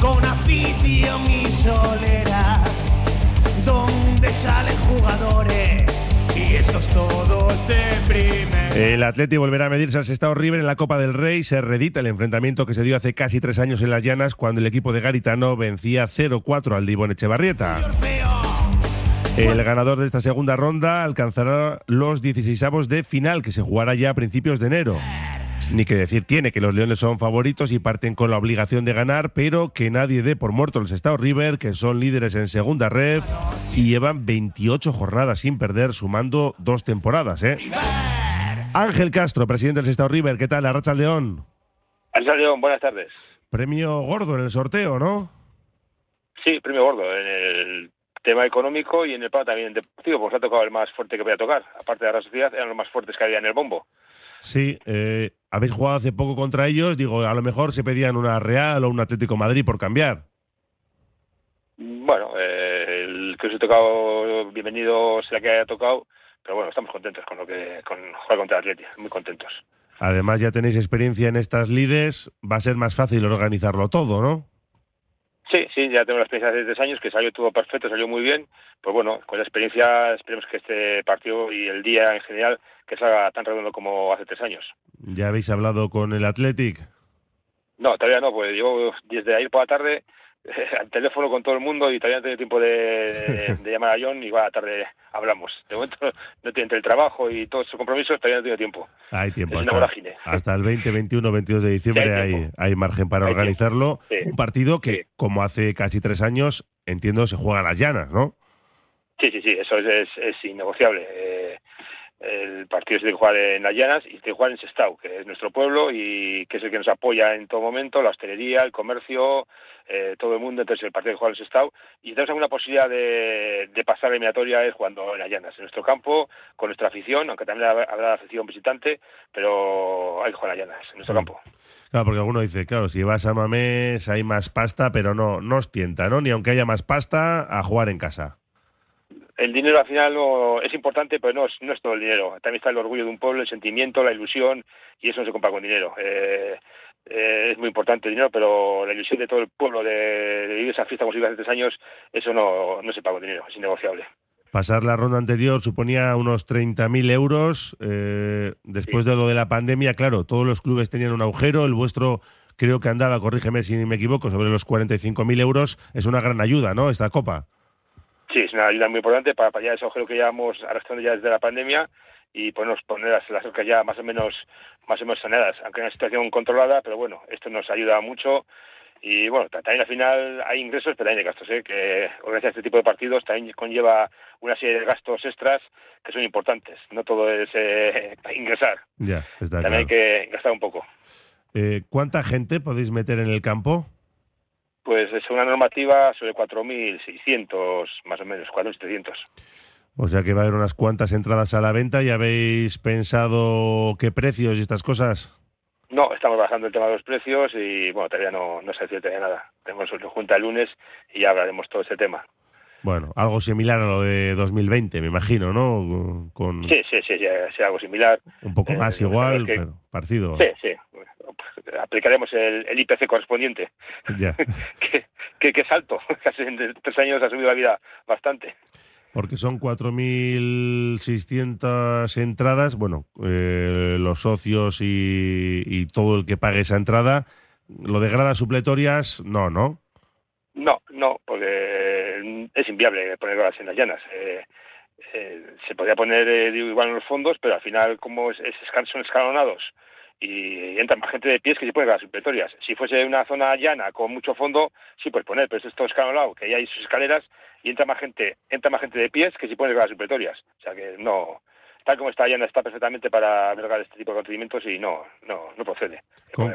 con y soledad, donde salen jugadores y estos todos de primer. El Atleti volverá a medirse al Sestao River en la Copa del Rey. Se redita el enfrentamiento que se dio hace casi tres años en las Llanas cuando el equipo de Garitano vencía 0-4 al Divón Echevarrieta. El ganador de esta segunda ronda alcanzará los 16avos de final que se jugará ya a principios de enero. Ni que decir tiene que los Leones son favoritos y parten con la obligación de ganar, pero que nadie dé por muerto el Sestao River, que son líderes en segunda red y llevan 28 jornadas sin perder, sumando dos temporadas. ¿eh? Ángel Castro, presidente del Sestao River, ¿qué tal? Arracha León. Arracha León, buenas tardes. Premio gordo en el sorteo, ¿no? Sí, premio gordo en el tema económico y en el plano también deportivo, porque ha tocado el más fuerte que voy a tocar. Aparte de la sociedad, eran los más fuertes que había en el bombo. Sí, eh, habéis jugado hace poco contra ellos. Digo, a lo mejor se pedían una Real o un Atlético Madrid por cambiar. Bueno, eh, el que os he tocado, bienvenido sea que haya tocado, pero bueno, estamos contentos con lo que con jugar contra el Atleti, muy contentos. Además, ya tenéis experiencia en estas lides, va a ser más fácil organizarlo todo, ¿no? Sí, sí, ya tengo la experiencia de tres años, que salió todo perfecto, salió muy bien. Pues bueno, con la experiencia esperemos que este partido y el día en general que salga tan redondo como hace tres años. ¿Ya habéis hablado con el Athletic? No, todavía no, pues llevo desde ayer por la tarde al teléfono con todo el mundo y todavía no tengo tiempo de, de, llamar a John y va a tarde hablamos. De momento no tiene entre el trabajo y todos sus compromisos, todavía no tengo tiempo. Hay tiempo. Es hasta, una vorágine. hasta el 20, 21, 22 de diciembre Sí, hay hay, margen para Hay organizarlo. Sí. Un partido que, Sí. como hace casi tres años, entiendo, se juega a las llanas, ¿no? Sí, sí, sí, eso es, es, es innegociable. Eh, el partido se tiene que jugar en las llanas y se tiene que jugar en Sestao, que es nuestro pueblo y que es el que nos apoya en todo momento, la hostelería, el comercio, eh, todo el mundo. Entonces el partido que juega en Sestao y tenemos alguna posibilidad de, de pasar la eliminatoria es jugando en las llanas, en nuestro campo, con nuestra afición, aunque también habrá afición visitante, pero hay que jugar en las llanas, en nuestro Mm. campo. Claro, porque alguno dice, claro, si vas a Mamés hay más pasta, pero no, no os tienta, ¿no? Ni aunque haya más pasta, a jugar en casa. El dinero al final no, es importante, pero no es, no es todo el dinero. También está el orgullo de un pueblo, el sentimiento, la ilusión, y eso no se compra con dinero. Eh, eh, es muy importante el dinero, pero la ilusión de todo el pueblo de, de vivir esa fiesta como si hace tres años, eso no, no se paga con dinero, es innegociable. Pasar la ronda anterior suponía unos 30.000 euros. eh, después de lo de la pandemia, claro, todos los clubes tenían un agujero. El vuestro creo que andaba, corrígeme si me equivoco, sobre los 45.000 euros. Es una gran ayuda, ¿no? Esta copa. Sí, es una ayuda muy importante para paliar ese agujero que llevamos arrastrando ya desde la pandemia y ponernos poner las, las arcas ya más o menos más o menos saneadas, aunque en una situación controlada, pero bueno, esto nos ayuda mucho y bueno, ta- también al final hay ingresos, pero también hay gastos, ¿eh? que organizar este tipo de partidos también conlleva una serie de gastos extras que son importantes, no todo es eh, ingresar, Ya, está también claro. hay que gastar un poco. Eh, ¿Cuánta gente podéis meter en el campo? Pues es una normativa sobre 4.600 más o menos, 4.700. O sea que va a haber unas cuantas entradas a la venta. ¿Y habéis pensado qué precios y estas cosas? No, estamos bajando el tema de los precios y bueno, todavía no, no se decide nada. Tenemos una junta el lunes y ya hablaremos todo ese tema. Bueno, algo similar a lo de 2020, me imagino, ¿no? Con Sí, sí, sí, sí, sí, algo similar. un poco eh, más igual, que- pero parecido. Sí, sí. Aplicaremos el, el IPC correspondiente, Ya. que, que, que es alto. Casi en tres años ha subido la vida bastante. Porque son 4.600 entradas. Bueno, eh, los socios y, y todo el que pague esa entrada. Lo de gradas supletorias, no, ¿no? No, no, porque es inviable poner horas en las llanas. Eh, eh, se podría poner igual en los fondos, pero al final, como es, es son escalonados y entra más gente de pies que se puede las supletorias. Si fuese una zona llana con mucho fondo, sí puedes poner, pero esto es todo escalonado, que ya hay sus escaleras y entra más gente, entra más gente de pies que si pones las supletorias. O sea que no, tal como está llana está perfectamente para albergar este tipo de procedimientos y no, no, no procede. Con-.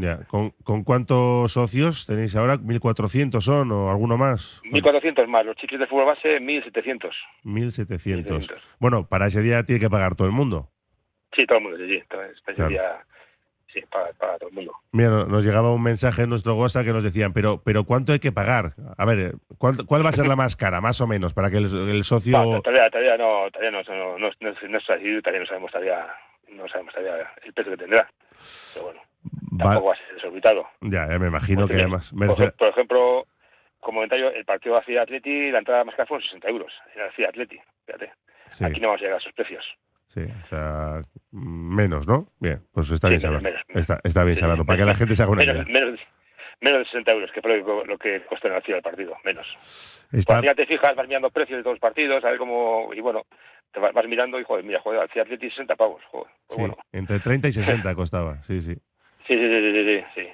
Ya. ¿Con, con cuántos socios tenéis ahora? ¿1.400 son o alguno más? 1.400 más, los chiquis de fútbol base 1.700. 1.700. 1.700. Bueno, para ese día tiene que pagar todo el mundo. Sí, todo el mundo, sí, sí. Pues, Claro. sería- sí, para, para todo el mundo. Mira, no- nos llegaba un mensaje en nuestro WhatsApp que nos decían, pero, pero ¿cuánto hay que pagar? A ver, eh, ¿cuál, cuál va a ser la más cara, más o menos, para que el, el socio... No, todavía, todavía no, todavía no, no, no, no, no está decidido, todavía no sabemos todavía, no sabemos todavía el peso que tendrá. Pero bueno, tampoco va a ser limitado. Ya, ya me imagino Porque, que además Por, merece... por ejemplo, como comentario, el partido de Acía Atleti, la entrada más cara fueron 60 euros en Acía Atleti. Fíjate, Sí, aquí no vamos a llegar a esos precios. sí, o sea, menos, ¿no? Bien, pues está Sí, bien saberlo. menos. Está, está bien Sí, saberlo, para que la gente se haga una menos, idea. menos, menos de 60 euros, que es lo que, cuesta en Acía el partido, menos. Está, Cuando ya te fijas, vas mirando precios de todos los partidos, a ver cómo... Y bueno, te vas, vas mirando y, joder, mira, joder, Acía Atleti 60 pavos, joder. Pues sí, bueno. entre 30 y 60 costaba, sí, sí. Sí, sí, sí, sí, sí, sí.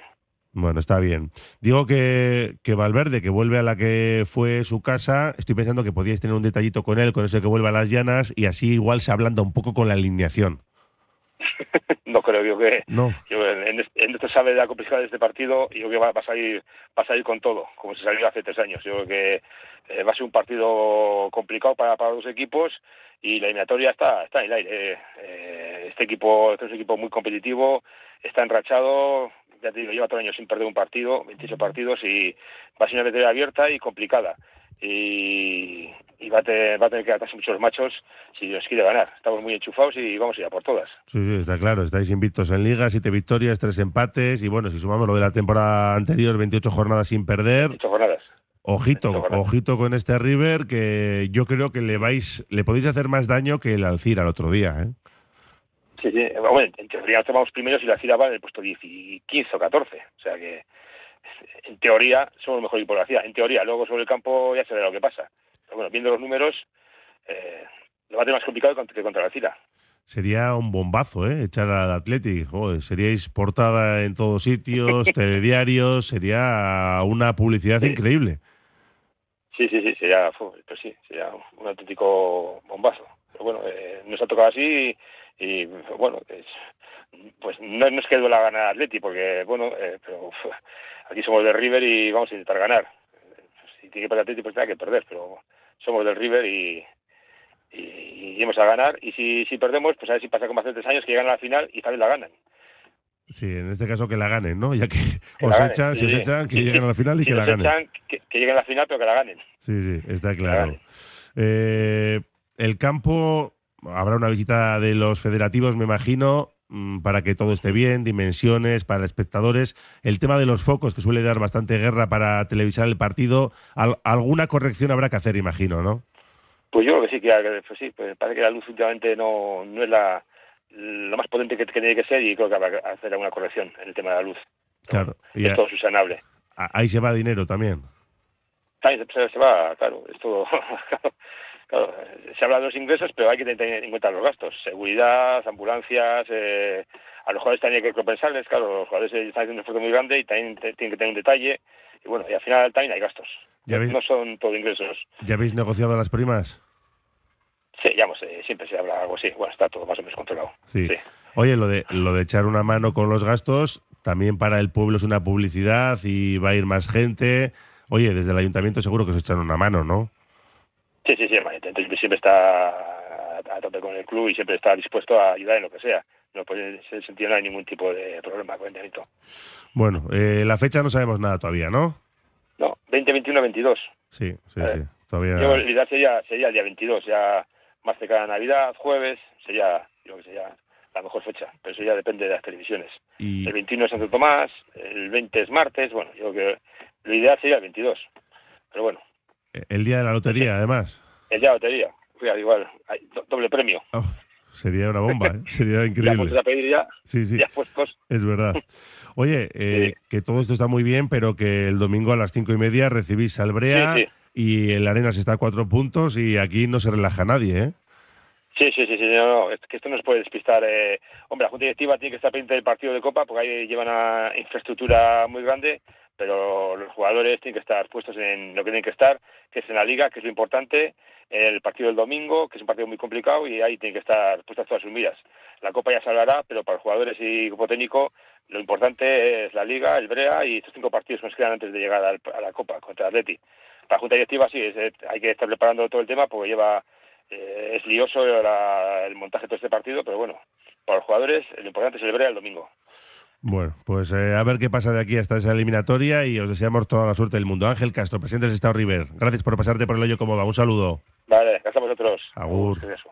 Bueno, está bien. Digo que, que Valverde, que vuelve a la que fue su casa, estoy pensando que podíais tener un detallito con él, con eso de que vuelve a las llanas, y así igual se ablanda un poco con la alineación. No creo yo que... No, Yo, en, este, en esto sabe de la complejidad de este partido y yo creo que va, va a salir va a salir con todo, como se salió hace tres años. Yo creo que eh, va a ser un partido complicado para, para los equipos y la eliminatoria está, está en el aire. Eh, eh, este equipo este es un equipo muy competitivo, está enrachado, ya te digo, lleva todo el año sin perder un partido, 28 partidos y va a ser una eliminatoria abierta y complicada. Y, y va, a tener, va a tener que atarse muchos machos si Dios quiere ganar. Estamos muy enchufados y vamos a ir a por todas. sí, sí, está claro. Estáis invictos en Liga, siete victorias, tres empates, y bueno, si sumamos lo de la temporada anterior, 28 jornadas sin perder, jornadas. ojito, jornadas. ojito con este River, que yo creo que le vais, le podéis hacer más daño que el Alcira el otro día, ¿eh? Sí, sí. Bueno, en teoría vamos primeros y la Cira va en el puesto 10 y 15 o 14. O sea que, en teoría, somos mejor equipo de la Cira. En teoría, luego sobre el campo ya se verá lo que pasa. Pero bueno, viendo los números, eh, lo va a tener más complicado que contra la Cira. Sería un bombazo, ¿eh? Echar al Athletic. Joder, seríais portada en todos sitios, telediarios, sería una publicidad Sí. increíble. Sí, sí, sí, sería, pues sí, sería un auténtico bombazo. Pero bueno, eh, nos ha tocado así y, y, bueno, es- pues no, no es que duela ganar Atleti, porque bueno, eh, pero uf, aquí somos del River y vamos a intentar ganar. Si tiene que perder Atleti, pues tendrá que perder, pero somos del River y, y, y íbamos a ganar. Y si, si perdemos, pues a ver si pasa como hace tres años que llegan a la final y también la ganan. Sí, en este caso que la ganen, ¿no? Ya que Que os echan, sí, si os echan, que Sí, lleguen a la final y Si que la ganen. echan, que, que lleguen a la final, pero que la ganen. Sí, sí, está la claro. Eh, el campo, habrá una visita de los federativos, me imagino, para que todo esté bien, dimensiones para espectadores. El tema de los focos, que suele dar bastante guerra para televisar el partido, al- alguna corrección habrá que hacer, imagino, ¿no? Pues yo creo que sí, que pues sí, pues parece que la luz últimamente no, no es la, lo más potente que, que tiene que ser y creo que habrá que hacer alguna corrección en el tema de la luz. Claro. Y es a- todo subsanable. a- ahí se va dinero también. También se, se va, claro, es todo. claro, se habla de los ingresos, pero hay que tener en cuenta los gastos. Seguridad, ambulancias, eh, a los jugadores también hay que compensarles, claro, los jugadores están haciendo un esfuerzo muy grande y también tienen que tener un detalle. Y bueno, y al final también hay gastos. Ya veis. No son todo ingresos. ¿Ya habéis negociado las primas? Sí, ya no sé, siempre se habla algo así. Bueno, está todo más o menos controlado. Sí. Sí. Oye, lo de, lo de echar una mano con los gastos, también para el pueblo es una publicidad y va a ir más gente. Oye, desde el ayuntamiento seguro que os echan una mano, ¿no? Sí, sí, sí, Ayuntamiento siempre está a tope con el club y siempre está dispuesto a ayudar en lo que sea. No, pues en ese sentido no hay ningún tipo de problema con el. Bueno, eh, la fecha no sabemos nada todavía, ¿no? No, 20, 21, 22. Sí, sí, sí. Todavía. Yo, el ideal sería, sería el día 22, ya más cerca de Navidad, jueves, sería, yo que sería la mejor fecha. Pero eso ya depende de las televisiones. Y El 21 es Santo Tomás, el 20 es martes, bueno, yo creo que lo ideal sería el 22. Pero bueno, el día de la lotería, además. el día de lotería, fíjate, igual, hay do- doble premio. Oh, sería una bomba, ¿eh? sería Ya increíble. puestos a pedir ya, Sí, sí, ya puestos. es verdad. Oye, eh, que todo esto está muy bien, pero que el domingo a las cinco y media recibís al Brea Sí, sí. y el Arenas está a cuatro puntos y aquí no se relaja nadie, ¿eh? Sí, sí, sí, sí, no, no, es que esto no se puede despistar. Eh, hombre, la Junta Directiva tiene que estar pendiente del partido de Copa porque ahí llevan una infraestructura muy grande, pero los jugadores tienen que estar puestos en lo que tienen que estar, que es en la Liga, que es lo importante, el partido del domingo, que es un partido muy complicado y ahí tienen que estar puestas todas sus miras. La Copa ya se hablará, pero para los jugadores y grupo técnico lo importante es la Liga, el Brea y estos cinco partidos que nos quedan antes de llegar a la Copa contra el Atleti. Para la Junta Directiva sí, es- hay que estar preparando todo el tema porque lleva eh, es lioso la- el montaje de todo este partido, pero bueno, para los jugadores lo importante es el Brea el domingo. Bueno, pues eh, a ver qué pasa de aquí hasta esa eliminatoria y os deseamos toda la suerte del mundo. Ángel Castro, presidente del Estado River, gracias por pasarte por el hoyo como va. Un saludo. Vale, gracias a vosotros. Agur. Eso.